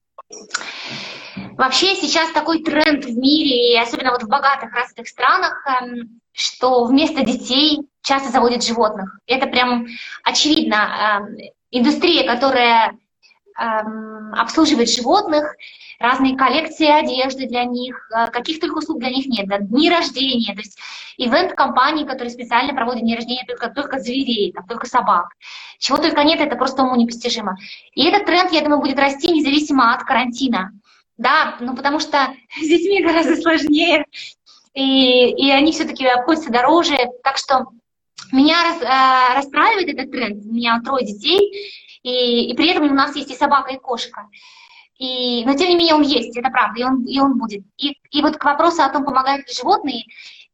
Speaker 2: Вообще сейчас такой тренд в мире, и особенно вот в богатых развитых странах, эм, что вместо детей часто заводят животных. Это прям очевидно. Эм, индустрия, которая эм, обслуживает животных, разные коллекции одежды для них, э, каких только услуг для них нет, да, дни рождения, то есть ивент-компании, которые специально проводят дни рождения только, только зверей, там, только собак. Чего только нет, это просто уму непостижимо. И этот тренд, я думаю, будет расти независимо от карантина. Да, ну потому что с детьми гораздо сложнее, и, и они все-таки обходятся дороже. Так что меня рас, э, расстраивает этот тренд. У меня трое детей, и, и при этом у нас есть и собака, и кошка. И, но тем не менее он есть, это правда, и он, и он будет. И, и вот к вопросу о том, помогают ли животные,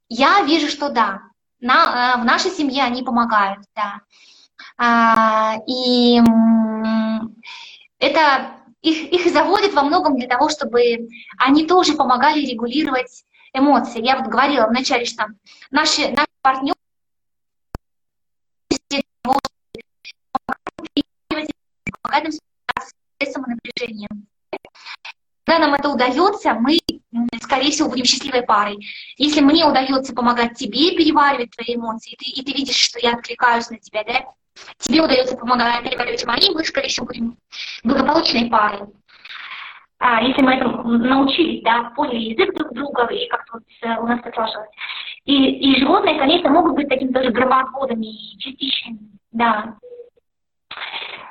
Speaker 2: я вижу, что да. На, э, в нашей семье они помогают, да. А, и это их, их заводит во многом для того, чтобы они тоже помогали регулировать эмоции. Я вот говорила вначале, что наши, наши партнеры помогают стрессом и напряжением. Когда нам это удается, мы, скорее всего, будем счастливой парой. Если мне удается помогать тебе переваривать твои эмоции, и ты, и ты видишь, что я откликаюсь на тебя, да, тебе удается помогать переваривать мои, мы, скорее всего, будем благополучной парой. А, если мы этому научились, да, поняли язык друг друга, и как-то вот э, у нас это сложилось. И, и животные, конечно, могут быть такими тоже громоотводами и частичными, да.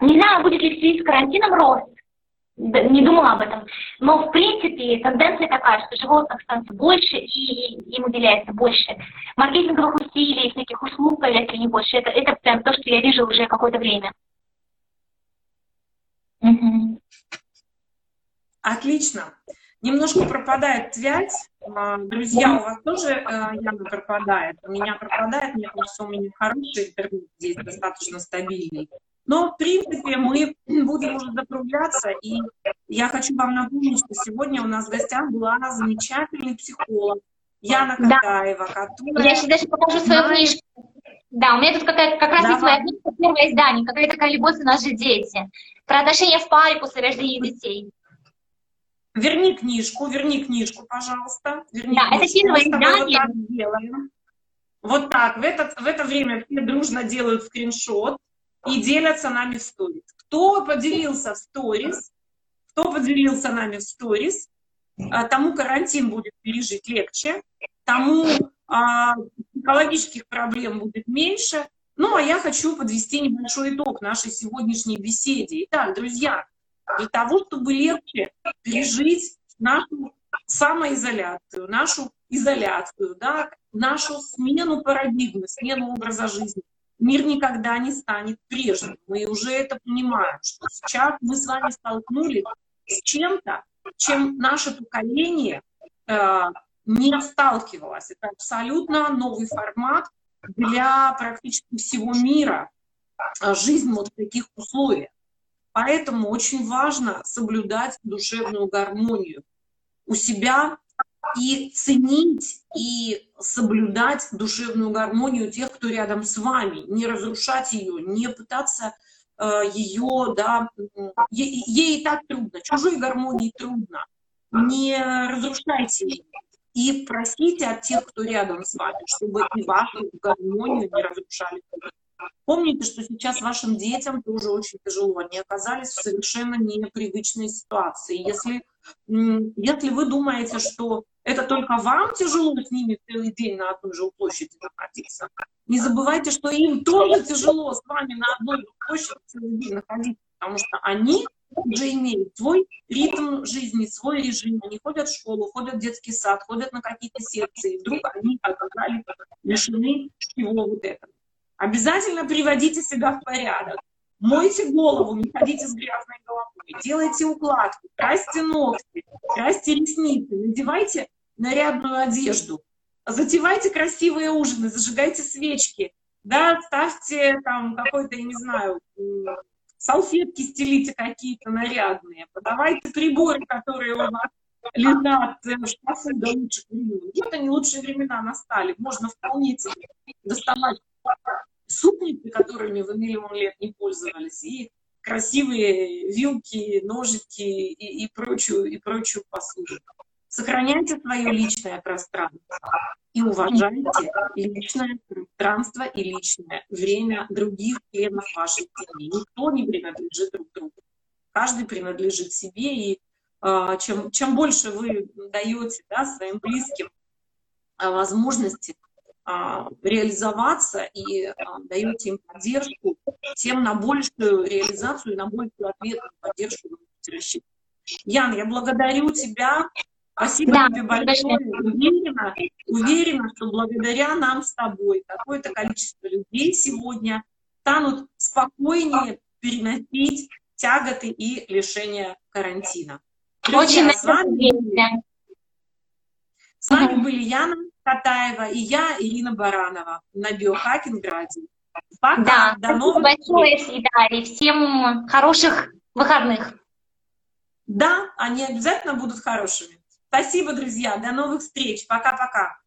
Speaker 2: Не знаю, будет ли в связи с карантином рост, не думала об этом. Но, в принципе, тенденция такая, что животных становится больше и им уделяется больше маркетинговых усилий, всяких услуг появляется не больше. Это, это прям то, что я вижу уже какое-то время.
Speaker 1: Отлично. Немножко пропадает связь. А, друзья, у вас тоже э, явно пропадает. У меня пропадает, мне кажется, у меня хороший интернет здесь, достаточно стабильный. Но, в принципе, мы будем уже закругляться, и я хочу вам напомнить, что сегодня у нас в гостях была замечательный психолог Яна Катаева,
Speaker 2: да. которая... Я сейчас покажу свою книжку. Да, у меня тут какая, как раз есть моя книжка, первое издание, какая такая любовь у нас же дети. Про отношения в паре после рождения детей.
Speaker 1: Верни книжку, верни книжку, пожалуйста. Верни
Speaker 2: да, книжку. это первое издание.
Speaker 1: Вот так, в это, в это время все дружно делают скриншот и делятся нами в сторис. Кто поделился в сторис, кто поделился нами в сторис, а, тому карантин будет пережить легче, тому а, психологических проблем будет меньше. Ну, а я хочу подвести небольшой итог нашей сегодняшней беседе. Итак, друзья, для того, чтобы легче пережить нашу самоизоляцию, нашу изоляцию, да, нашу смену парадигмы, смену образа жизни, мир никогда не станет прежним. Мы уже это понимаем, что сейчас мы с вами столкнулись с чем-то, чем наше поколение э, не сталкивалось. Это абсолютно новый формат для практически всего мира, э, жизнь вот в таких условиях. Поэтому очень важно соблюдать душевную гармонию у себя и ценить и соблюдать душевную гармонию тех, кто рядом с вами, не разрушать ее, не пытаться э, ее, да, ей, ей и так трудно, чужой гармонии трудно, не разрушайте ее. И просите от тех, кто рядом с вами, чтобы и вашу гармонию не разрушали. Помните, что сейчас вашим детям тоже очень тяжело. Они оказались в совершенно непривычной ситуации. Если, если вы думаете, что это только вам тяжело с ними целый день на одной площади находиться. Не забывайте, что им тоже тяжело с вами на одной площади целый день находиться, потому что они уже имеют свой ритм жизни, свой режим. Они ходят в школу, ходят в детский сад, ходят на какие-то секции. И вдруг они оказались лишены всего вот этого. Обязательно приводите себя в порядок. Мойте голову, не ходите с грязной головой, делайте укладку, красьте ногти, красьте ресницы, надевайте нарядную одежду, затевайте красивые ужины, зажигайте свечки, да, ставьте там какой-то, я не знаю, салфетки стелите какие-то нарядные, подавайте приборы, которые у вас лежат в шкафу до лучших времен. Вот они лучшие времена настали, можно вполне себе доставать супницы, которыми вы миллион лет не пользовались, и красивые вилки, ножики и, и, прочую, и прочую посуду. Сохраняйте свое личное пространство и уважайте личное пространство и личное время других членов вашей семьи. Никто не принадлежит друг другу. Каждый принадлежит себе, и э, чем, чем больше вы даете да, своим близким э, возможности а, реализоваться и а, даете им поддержку, тем на большую реализацию и на большую ответную поддержку вы будете рассчитывать. Ян, я благодарю тебя. Спасибо да, тебе большое. Уверена, уверена, что благодаря нам с тобой какое-то количество людей сегодня станут спокойнее переносить тяготы и лишения карантина.
Speaker 2: Друзья, Очень с вами,
Speaker 1: с вами были Яна Катаева и я, Ирина Баранова, на Биохакинг-Ради.
Speaker 2: Пока, да, до новых большое, встреч. Да, и всем хороших выходных.
Speaker 1: Да, они обязательно будут хорошими. Спасибо, друзья. До новых встреч. Пока-пока.